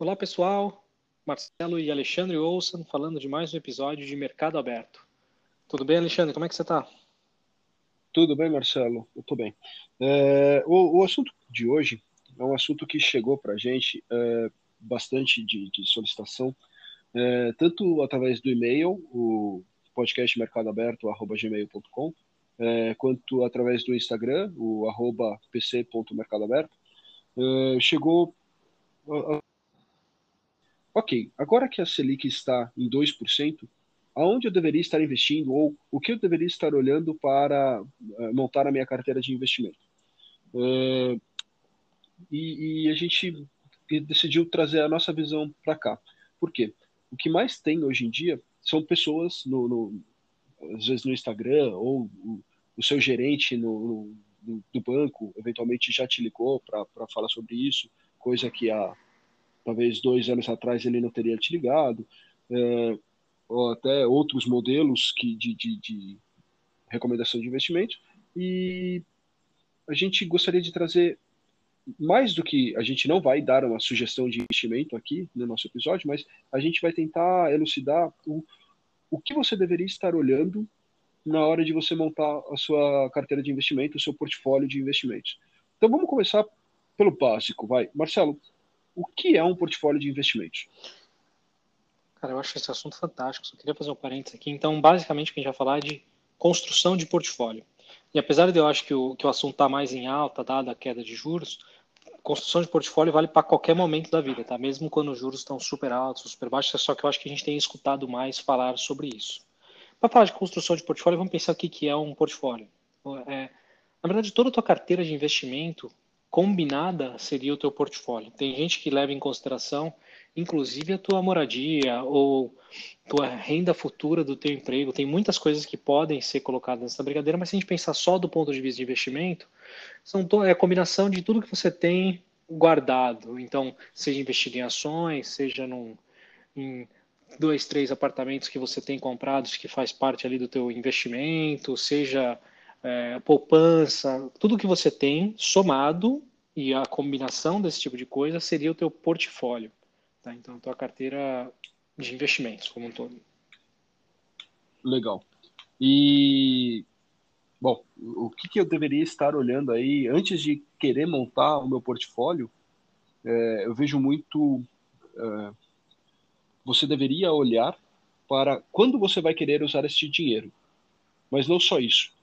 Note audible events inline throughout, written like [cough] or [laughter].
Olá, pessoal. Marcelo e Alexandre Olson falando de mais um episódio de Mercado Aberto. Tudo bem, Alexandre? Como é que você está? Tudo bem, Marcelo? Eu estou bem. É, o, o, assunto de hoje é um assunto que chegou para a gente é, bastante de, de solicitação, é, tanto através do e-mail, o podcast mercadoaberto.gmail.com, é, quanto através do Instagram, o arroba pc.mercadoaberto. É, chegou ok, agora que a Selic está em 2%, aonde eu deveria estar investindo ou o que eu deveria estar olhando para uh, montar a minha carteira de investimento? Uh, e, e, a gente decidiu trazer a nossa visão para cá. Por quê? O que mais tem hoje em dia são pessoas, no, no às vezes no Instagram, ou o, o seu gerente no, no, do banco, eventualmente já te ligou para falar sobre isso, coisa que a talvez dois anos atrás ele não teria te ligado, é, ou até outros modelos que, de, de, de recomendação de investimento. E a gente gostaria de trazer mais do que a gente não vai dar uma sugestão de investimento aqui no nosso episódio, mas a gente vai tentar elucidar o, o que você deveria estar olhando na hora de você montar a sua carteira de investimento, o seu portfólio de investimentos. Então vamos começar pelo básico, vai. Marcelo, o que é um portfólio de investimentos? Cara, eu acho esse assunto fantástico. Só queria fazer um parênteses aqui. Então, basicamente, o que a gente vai falar é de construção de portfólio. E apesar de eu acho que o, que o assunto está mais em alta, dada a queda de juros, construção de portfólio vale para qualquer momento da vida, tá? Mesmo quando os juros estão super altos, super baixos, só que eu acho que a gente tem escutado mais falar sobre isso. Para falar de construção de portfólio, vamos pensar o que, que é um portfólio. É, na verdade, toda a tua carteira de investimento combinada seria o teu portfólio. Tem gente que leva em consideração, inclusive, a tua moradia ou tua renda futura do teu emprego. Tem muitas coisas que podem ser colocadas nessa brigadeira, mas se a gente pensar só do ponto de vista de investimento, são é a combinação de tudo que você tem guardado. Então, seja investido em ações, seja num, em dois, três apartamentos que você tem comprados que faz parte ali do teu investimento, seja é, poupança, tudo que você tem somado e a combinação desse tipo de coisa seria o teu portfólio. Tá? Então, a tua carteira de investimentos como um todo. Legal. E, bom, o que, que eu deveria estar olhando aí antes de querer montar o meu portfólio? É, eu vejo muito. É, você deveria olhar para quando você vai querer usar esse dinheiro. Mas não só isso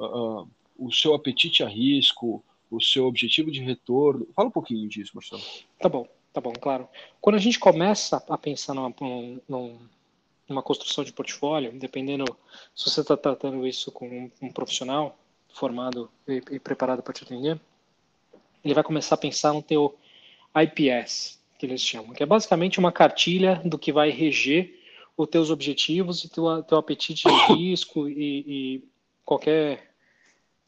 uh, o seu apetite a risco, o seu objetivo de retorno. Fala um pouquinho disso, Marcelo. Tá bom, tá bom, claro. Quando a gente começa a pensar numa, numa, construção de portfólio, dependendo se você está tratando isso com um, um profissional formado e, e preparado para te atender, ele vai começar a pensar no teu IPS, que eles chamam, que é basicamente uma cartilha do que vai reger os teus objetivos e teu, teu apetite de [coughs] risco e, e qualquer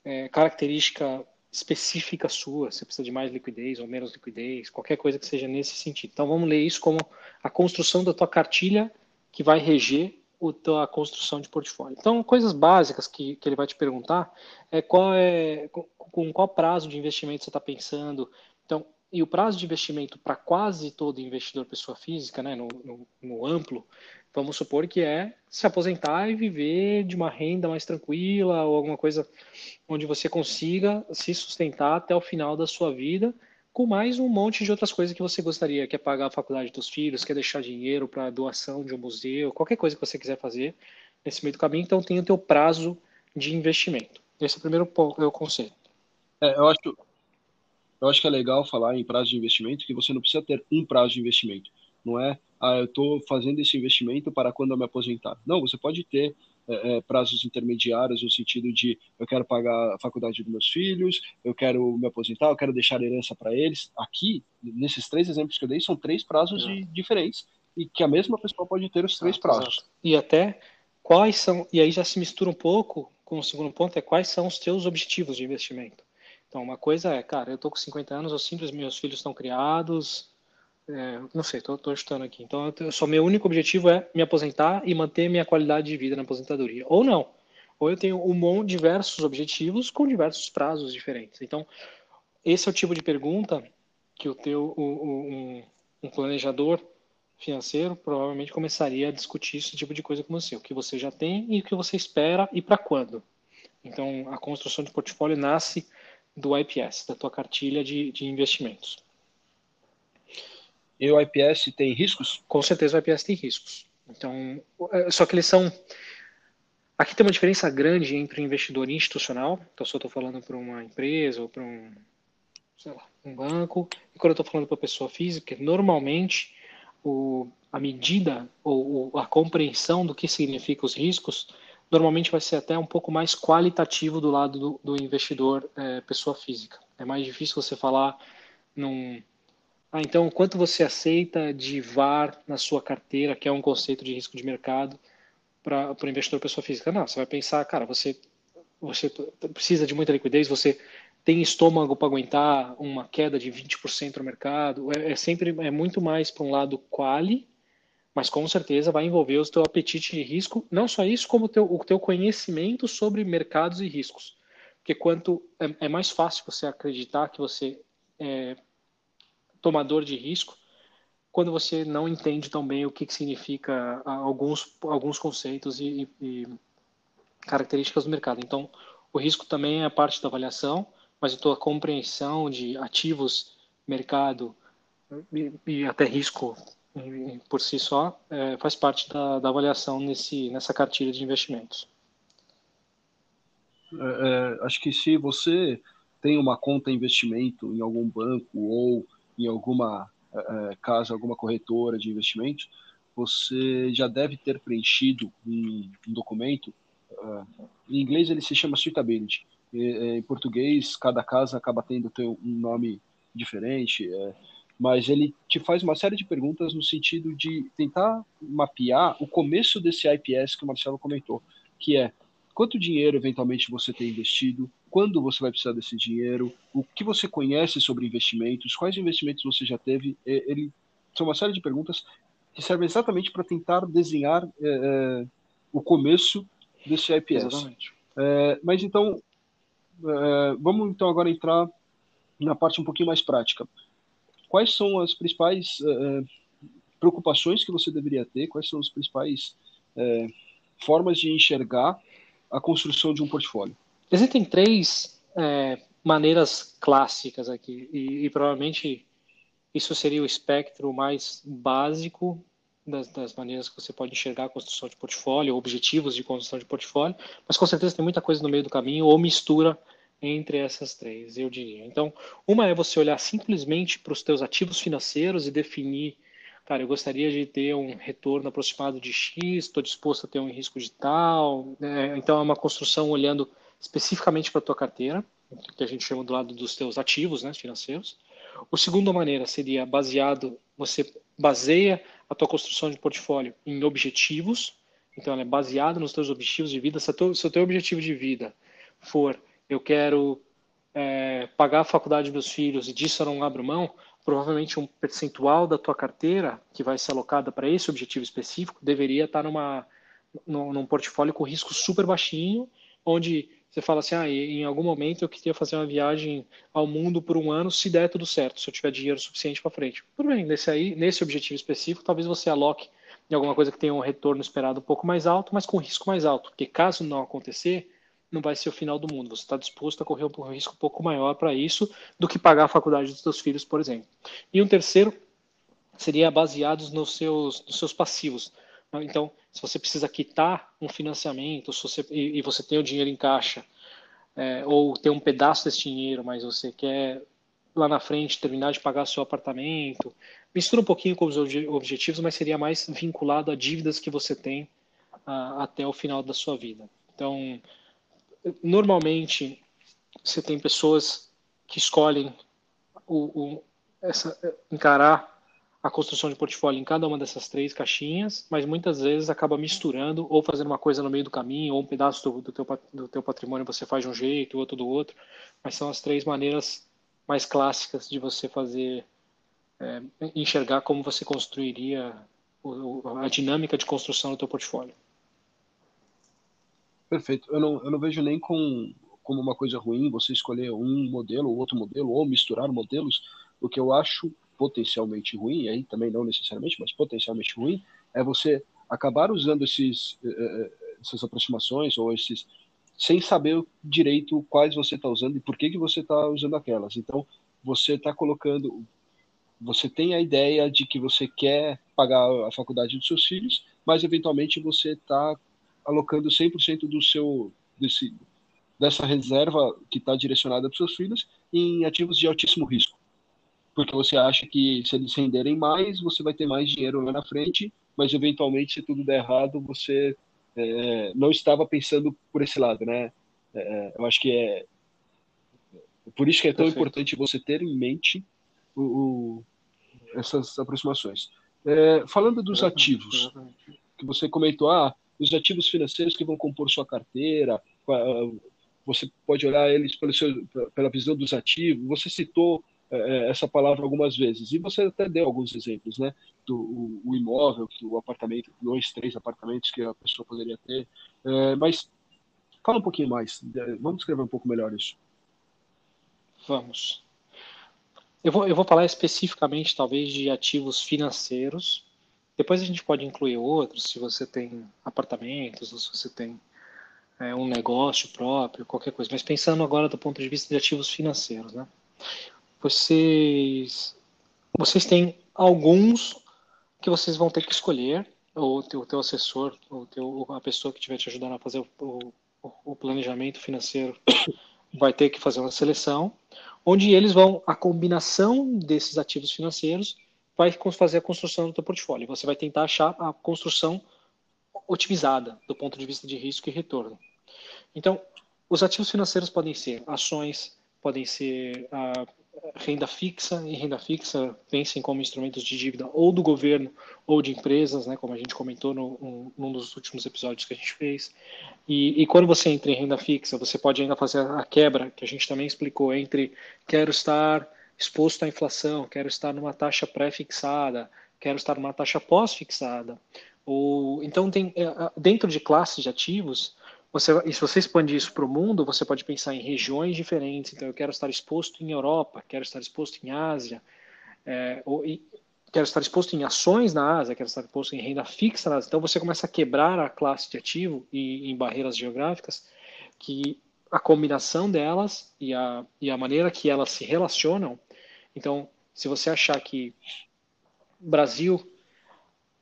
é, característica específica sua, você precisa de mais liquidez ou menos liquidez, qualquer coisa que seja nesse sentido. Então vamos ler isso como a construção da tua cartilha que vai reger a tua construção de portfólio. Então, coisas básicas que, que ele vai te perguntar é qual é com, com qual prazo de investimento você está pensando. Então, e o prazo de investimento para quase todo investidor pessoa física, né, no, no, no amplo, vamos supor que é se aposentar e viver de uma renda mais tranquila ou alguma coisa onde você consiga se sustentar até o final da sua vida com mais um monte de outras coisas que você gostaria, quer pagar a faculdade dos filhos, quer deixar dinheiro para doação de um museu, qualquer coisa que você quiser fazer nesse meio do caminho, então tem o teu prazo de investimento. Esse é o primeiro ponto, é o conceito. É, eu acho eu acho que é legal falar em prazo de investimento que você não precisa ter um prazo de investimento. Não é ah, eu estou fazendo esse investimento para quando eu me aposentar. Não, você pode ter é, é, prazos intermediários no sentido de eu quero pagar a faculdade dos meus filhos, eu quero me aposentar, eu quero deixar herança para eles. Aqui, nesses três exemplos que eu dei, são três prazos de, diferentes e que a mesma pessoa pode ter os três prazos. Exato. E até quais são, e aí já se mistura um pouco com o segundo ponto, é quais são os teus objetivos de investimento. Então, uma coisa é, cara, eu tô com 50 anos, eu simples, meus filhos estão criados, é, não sei, estou chutando aqui. Então, eu, só meu único objetivo é me aposentar e manter minha qualidade de vida na aposentadoria. Ou não. Ou eu tenho um monte diversos objetivos com diversos prazos diferentes. Então, esse é o tipo de pergunta que o teu, o, o, um, um planejador financeiro provavelmente começaria a discutir esse tipo de coisa com você, o que você já tem e o que você espera e para quando. Então, a construção de portfólio nasce do IPS, da tua cartilha de, de investimentos. E o IPS tem riscos? Com certeza o IPS tem riscos. Então, é, só que eles são. Aqui tem uma diferença grande entre o investidor institucional, então se eu estou falando para uma empresa ou para um, sei lá, um banco, e quando eu estou falando para pessoa física, normalmente o, a medida ou, ou a compreensão do que significa os riscos normalmente vai ser até um pouco mais qualitativo do lado do, do investidor é, pessoa física. É mais difícil você falar num ah, então, quanto você aceita de VAR na sua carteira, que é um conceito de risco de mercado, para o investidor pessoa física? Não, você vai pensar, cara, você, você precisa de muita liquidez, você tem estômago para aguentar uma queda de 20% no mercado. É, é, sempre é muito mais para um lado quali, mas com certeza vai envolver o teu apetite de risco, não só isso, como o teu, o teu conhecimento sobre mercados e riscos. Porque quanto é, é mais fácil você acreditar que você é, tomador de risco quando você não entende tão bem o que, que significa ah, alguns, alguns conceitos e, e, características do mercado. Então, o risco também é parte da avaliação, mas a tua compreensão de ativos, mercado e, e até risco por si só é, faz parte da, da, avaliação nesse, nessa cartilha de investimentos. É, é, acho que se você tem uma conta investimento em algum banco ou em alguma é, casa, alguma corretora de investimentos, você já deve ter preenchido um, um documento. Uh, em inglês ele se chama suitability. E, em português, cada casa acaba tendo um nome diferente, é, mas ele te faz uma série de perguntas no sentido de tentar mapear o começo desse IPS que o Marcelo comentou, que é quanto dinheiro eventualmente você tem investido, quando você vai precisar desse dinheiro, o que você conhece sobre investimentos, quais investimentos você já teve. Ele são uma série de perguntas que servem exatamente para tentar desenhar é, é, o começo desse IPS. Exatamente. É, mas então, é, vamos então agora entrar na parte um pouquinho mais prática. Quais são as principais é, preocupações que você deveria ter? Quais são as principais é, formas de enxergar a construção de um portfólio? Existem três é, maneiras clássicas aqui, e, e, provavelmente isso seria o espectro mais básico das, das, maneiras que você pode enxergar a construção de portfólio, objetivos de construção de portfólio, mas com certeza tem muita coisa no meio do caminho ou mistura entre essas três, eu diria. Então, uma é você olhar simplesmente para os teus ativos financeiros e definir, cara, eu gostaria de ter um retorno aproximado de X, estou disposto a ter um risco de tal. Né? Então, é uma construção olhando especificamente para a tua carteira, que a gente chama do lado dos teus ativos né, financeiros. O segunda maneira seria baseado, você baseia a tua construção de portfólio em objetivos, então ela é baseada nos teus objetivos de vida. Se, o teu objetivo de vida for, eu quero é, pagar a faculdade dos meus filhos e disso eu não abro mão, provavelmente um percentual da tua carteira que vai ser alocada para esse objetivo específico deveria estar numa, num, num portfólio com risco super baixinho, onde você fala assim, ah, em algum momento eu queria fazer uma viagem ao mundo por um ano, se der tudo certo, se eu tiver dinheiro suficiente para frente. Tudo bem, nesse aí, nesse objetivo específico, talvez você aloque em alguma coisa que tenha um retorno esperado um pouco mais alto, mas com risco mais alto, porque caso não acontecer, não vai ser o final do mundo. Você está disposto a correr um risco um pouco maior para isso do que pagar a faculdade dos seus filhos, por exemplo. E um terceiro seria baseados nos seus, nos seus passivos. Então, se você precisa quitar um financiamento se você, e, e você tem o dinheiro em caixa, é, ou tem um pedaço desse dinheiro, mas você quer lá na frente terminar de pagar seu apartamento, mistura um pouquinho com os objetivos, mas seria mais vinculado a dívidas que você tem a, até o final da sua vida. Então, normalmente, você tem pessoas que escolhem o, o, essa, encarar a construção de portfólio em cada uma dessas três caixinhas, mas muitas vezes acaba misturando ou fazendo uma coisa no meio do caminho, ou um pedaço do, do, teu, do teu patrimônio você faz de um jeito, outro do outro, mas são as três maneiras mais clássicas de você fazer, é, enxergar como você construiria o, a dinâmica de construção do teu portfólio. Perfeito. Eu não, eu não vejo nem com, como uma coisa ruim você escolher um modelo ou outro modelo, ou misturar modelos, o que eu acho potencialmente ruim, aí também não necessariamente, mas potencialmente ruim, é você acabar usando esses, eh, eh, essas aproximações ou esses sem saber direito quais você está usando e por que, que você está usando aquelas. Então, você está colocando, você tem a ideia de que você quer pagar a faculdade dos seus filhos, mas eventualmente você está alocando 100% do seu desse, dessa reserva que está direcionada para os seus filhos em ativos de altíssimo risco. Porque você acha que se eles renderem mais, você vai ter mais dinheiro lá na frente, mas eventualmente, se tudo der errado, você é, não estava pensando por esse lado, né? É, eu acho que é por isso que é tão Perfeito. importante você ter em mente o, o, essas aproximações. É, falando dos ativos, que você comentou, ah, os ativos financeiros que vão compor sua carteira, você pode olhar eles pelo seu, pela visão dos ativos. Você citou é, é, essa palavra algumas vezes e você até deu alguns exemplos, né? Do o, o imóvel, o apartamento, dois, três apartamentos que a pessoa poderia ter. É, mas fala um pouquinho mais. Vamos escrever um pouco melhor isso. Vamos. Eu vou, eu vou falar especificamente, talvez, de ativos financeiros. Depois a gente pode incluir outros, se você tem apartamentos ou se você tem é, um negócio próprio, qualquer coisa. Mas pensando agora do ponto de vista de ativos financeiros, né? Vocês, vocês têm alguns que vocês vão ter que escolher, ou o teu, assessor, ou teu, a pessoa que estiver te ajudando a fazer o, o, o planejamento financeiro [coughs] vai ter que fazer uma seleção, onde eles vão, a combinação desses ativos financeiros vai fazer a construção do teu portfólio. Você vai tentar achar a construção otimizada do ponto de vista de risco e retorno. Então, os ativos financeiros podem ser ações, podem ser a renda fixa, e renda fixa pensem como instrumentos de dívida ou do governo ou de empresas, né, como a gente comentou no, um, num dos últimos episódios que a gente fez. E, e, quando você entra em renda fixa, você pode ainda fazer a quebra, que a gente também explicou, entre quero estar exposto à inflação, quero estar numa taxa pré-fixada, quero estar numa taxa pós-fixada. Ou, então, tem, é, dentro de classes de ativos, você, e se você expandir isso para o mundo, você pode pensar em regiões diferentes. Então, eu quero estar exposto em Europa, quero estar exposto em Ásia, é, ou, e, quero estar exposto em ações na Ásia, quero estar exposto em renda fixa na Ásia. Então, você começa a quebrar a classe de ativo e em barreiras geográficas que a combinação delas e a, e a maneira que elas se relacionam. Então, se você achar que Brasil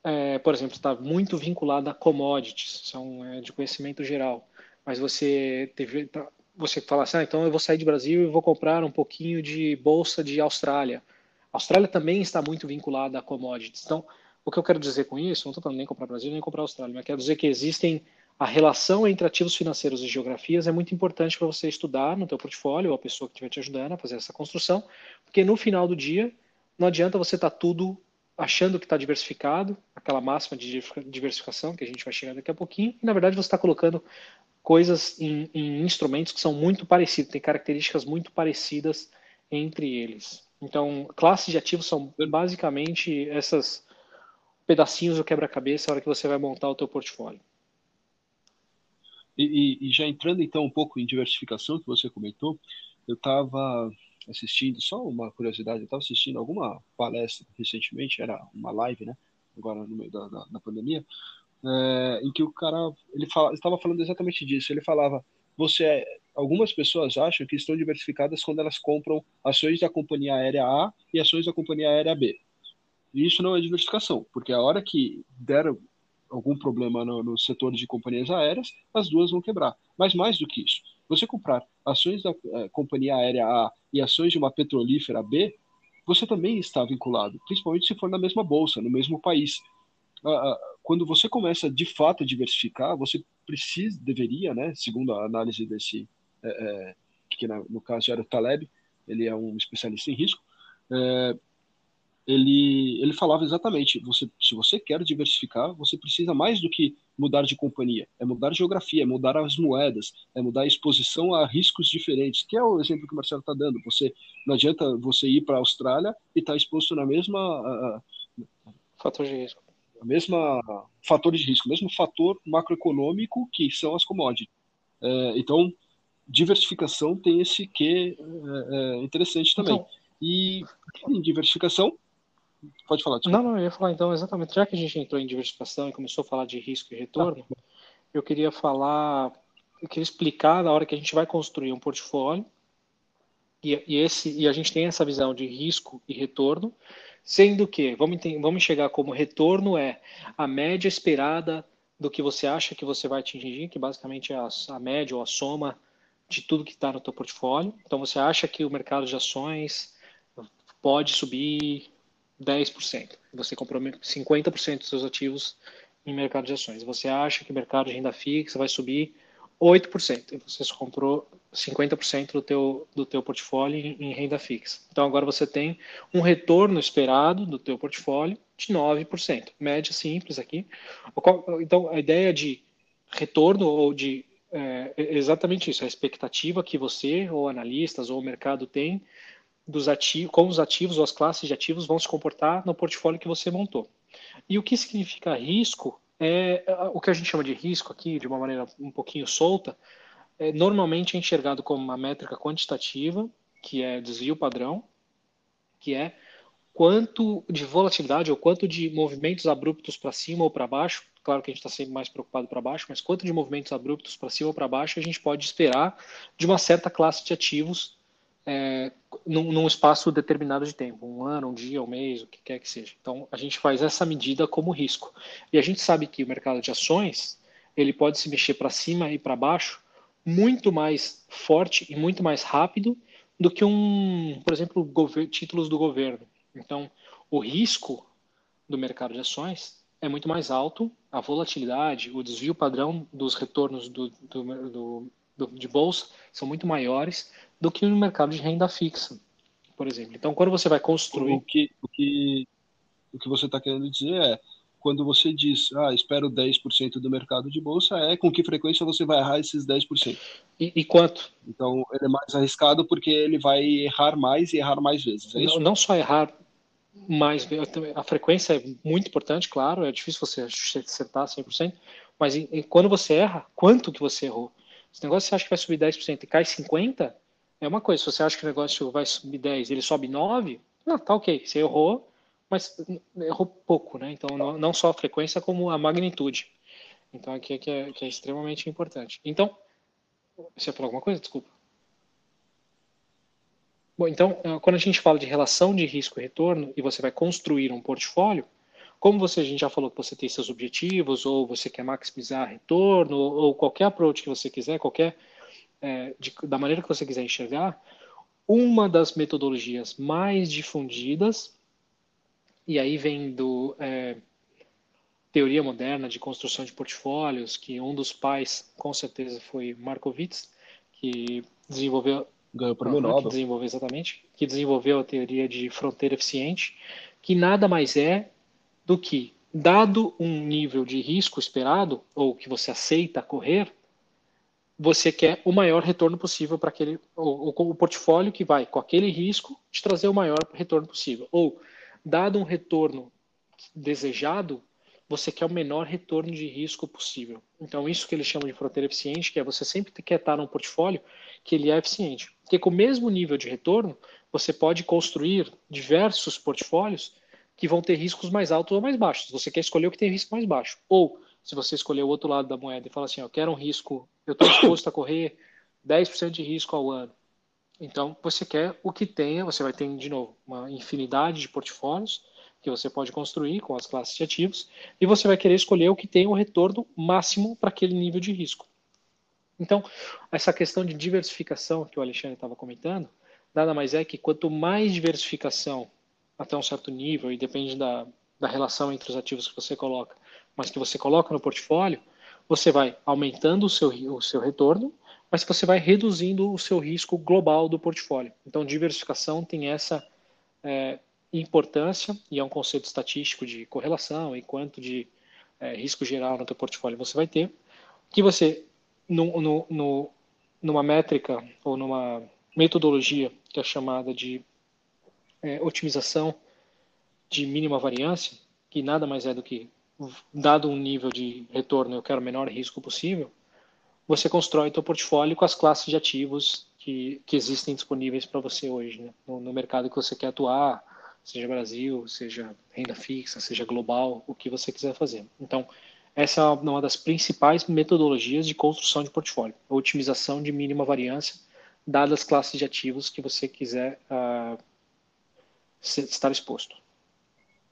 é, por exemplo, está muito vinculada a commodities, são é, de conhecimento geral. Mas você teve, tá, você fala assim, ah, então eu vou sair de Brasil e vou comprar um pouquinho de bolsa de Austrália. A Austrália também está muito vinculada a commodities. Então, o que eu quero dizer com isso, não estou falando nem comprar Brasil nem comprar Austrália, mas quero dizer que existem a relação entre ativos financeiros e geografias é muito importante para você estudar no teu portfólio ou a pessoa que estiver te ajudando a fazer essa construção, porque no final do dia não adianta você estar tá tudo achando que está diversificado, aquela máxima de diversificação que a gente vai chegar daqui a pouquinho, e na verdade você está colocando coisas em, em, instrumentos que são muito parecidos, têm características muito parecidas entre eles. Então, classes de ativos são basicamente essas pedacinhos do quebra-cabeça na hora que você vai montar o teu portfólio. E, e, e já entrando então um pouco em diversificação que você comentou, eu estava assistindo, só uma curiosidade, eu estava assistindo alguma palestra recentemente, era uma live, né? Agora no meio da, da, da pandemia, é, em que o cara ele fala, estava falando exatamente disso. Ele falava: você, algumas pessoas acham que estão diversificadas quando elas compram ações da companhia aérea A e ações da companhia aérea B. E isso não é diversificação, porque a hora que der algum problema no, no setor de companhias aéreas, as duas vão quebrar. Mas mais do que isso, você comprar ações da eh, companhia aérea A e ações de uma petrolífera B, você também está vinculado, principalmente se for na mesma bolsa, no mesmo país. Ah, ah, quando você começa de fato a diversificar, você precisa, deveria, né, segundo a análise desse, é, que no caso era o Taleb, ele é um especialista em risco, ele, ele falava exatamente, você, se você quer diversificar, você precisa mais do que mudar de companhia, é mudar geografia, é mudar as moedas, é mudar a exposição a riscos diferentes, que é o exemplo que o Marcelo está dando. Você não adianta você ir para a Austrália e estar tá exposto na mesma fator de risco, a mesma fator de risco, mesmo fator macroeconômico que são as commodities. É, então, diversificação tem esse que é, é, interessante também. Então, e em diversificação, pode falar. Desculpa. Não, não, eu ia falar então exatamente. Já que a gente entrou em diversificação e começou a falar de risco e retorno, ah. eu queria falar, eu queria explicar na hora que a gente vai construir um portfólio e, e esse e a gente tem essa visão de risco e retorno, sendo que vamos vamos chegar como retorno é a média esperada do que você acha que você vai atingir, que basicamente é a, a média ou a soma de tudo que está no teu portfólio. Então você acha que o mercado de ações pode subir 10%. Você comprou 50% dos seus ativos em mercado de ações. Você acha que o mercado de renda fixa vai subir 8%. E você comprou 50% do teu, do teu portfólio em, em, renda fixa. Então agora você tem um retorno esperado do teu portfólio de 9%. Média simples aqui. Então a ideia de retorno ou de é, é exatamente isso, a expectativa que você ou analistas ou o mercado tem dos ativos, como os ativos ou as classes de ativos vão se comportar no portfólio que você montou. E o que significa risco é o que a gente chama de risco aqui, de uma maneira um pouquinho solta, é, normalmente é enxergado como uma métrica quantitativa, que é desvio padrão, que é quanto de volatilidade ou quanto de movimentos abruptos para cima ou para baixo, claro que a gente está sempre mais preocupado para baixo, mas quanto de movimentos abruptos para cima ou para baixo a gente pode esperar de uma certa classe de ativos é, num, num, espaço determinado de tempo, um ano, um dia, um mês, o que quer que seja. Então, a gente faz essa medida como risco. E a gente sabe que o mercado de ações ele pode se mexer para cima e para baixo muito mais forte e muito mais rápido do que um, por exemplo, títulos do governo. Então, o risco do mercado de ações é muito mais alto, a volatilidade, o desvio padrão dos retornos do, do, do, de bolsa são muito maiores do que no mercado de renda fixa, por exemplo. Então, quando você vai construir. O que, o que, o que você está querendo dizer é. Quando você diz, ah, espero 10% do mercado de bolsa, é com que frequência você vai errar esses 10%? E, e quanto? Então, ele é mais arriscado porque ele vai errar mais e errar mais vezes, é não, não só errar mais, a frequência é muito importante, claro, é difícil você acertar 100%, mas quando você erra, quanto que você errou? Esse negócio você acha que vai subir 10% e cai 50%, é uma coisa, se você acha que o negócio vai subir 10 ele sobe 9, não, tá ok, você errou, mas errou pouco, né? Então, não, não só a frequência, como a magnitude. Então, aqui é que é, que é extremamente importante. Então, você falou alguma coisa? Desculpa. Bom, então, eh, quando a gente fala de relação de risco e retorno e você vai construir um portfólio, como você, a gente já falou que você tem seus objetivos, ou você quer maximizar retorno, ou qualquer approach que você quiser, qualquer é, de, da maneira que você quiser enxergar, uma das metodologias mais difundidas, e aí vem do é, teoria moderna de construção de portfólios, que um dos pais, com certeza, foi Markowitz, que desenvolveu ganhou o prêmio Nobel, que desenvolveu exatamente, que desenvolveu a teoria de fronteira eficiente, que nada mais é do que dado um nível de risco esperado ou que você aceita correr, você quer o maior retorno possível para aquele o, o, portfólio que vai com aquele risco te trazer o maior retorno possível. Ou dado um retorno desejado, você quer o menor retorno de risco possível. Então isso que eles chamam de fronteira eficiente, que é você sempre quer estar num portfólio que ele é eficiente. Porque com o mesmo nível de retorno, você pode construir diversos portfólios que vão ter riscos mais altos ou mais baixos. Você quer escolher o que tem risco mais baixo. Ou se você escolher o outro lado da moeda e falar assim, eu quero um risco, eu estou disposto a correr 10% de risco ao ano. Então, você quer o que tenha, você vai ter, de novo, uma infinidade de portfólios que você pode construir com as classes de ativos, e você vai querer escolher o que tem o retorno máximo para aquele nível de risco. Então, essa questão de diversificação que o Alexandre estava comentando, nada mais é que quanto mais diversificação até um certo nível, e depende da, da relação entre os ativos que você coloca, mas que você coloca no portfólio, você vai aumentando o seu, o seu retorno, mas você vai reduzindo o seu risco global do portfólio. Então, diversificação tem essa é, importância, e é um conceito estatístico de correlação e quanto de é, risco geral no teu portfólio você vai ter, que você, no, no, no, numa métrica ou numa metodologia que é chamada de é, otimização de mínima variância, que nada mais é do que dado um nível de retorno, eu quero o menor risco possível, você constrói seu portfólio com as classes de ativos que, que existem disponíveis para você hoje, né? no, no, mercado que você quer atuar, seja Brasil, seja renda fixa, seja global, o que você quiser fazer. Então, essa é uma das principais metodologias de construção de portfólio, a otimização de mínima variância, dadas as classes de ativos que você quiser uh, estar exposto.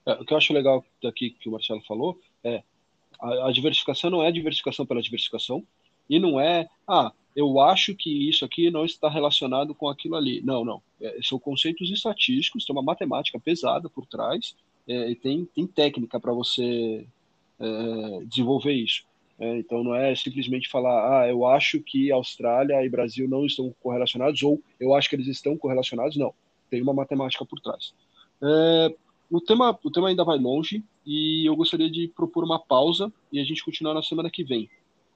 É, o que eu acho legal daqui que o Marcelo falou é a, a diversificação não é diversificação pela diversificação e não é, ah, eu acho que isso aqui não está relacionado com aquilo ali. Não, não. É, são conceitos estatísticos, tem uma matemática pesada por trás é, e tem, tem técnica para você é, desenvolver isso. É, então não é simplesmente falar, ah, eu acho que Austrália e Brasil não estão correlacionados ou eu acho que eles estão correlacionados. Não, tem uma matemática por trás. É, o tema, o tema ainda vai longe e eu gostaria de propor uma pausa e a gente continuar na semana que vem,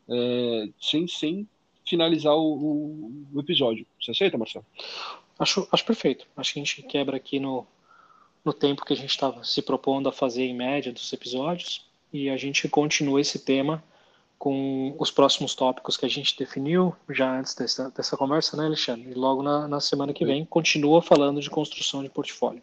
é, sem, sem finalizar o, o, o, episódio. Você aceita, Marcelo? Acho, acho perfeito. Acho que a gente quebra aqui no, no tempo que a gente estava se propondo a fazer em média dos episódios e a gente continua esse tema com os próximos tópicos que a gente definiu já antes dessa, dessa conversa, né, Alexandre? E logo na, na semana que vem continua falando de construção de portfólio.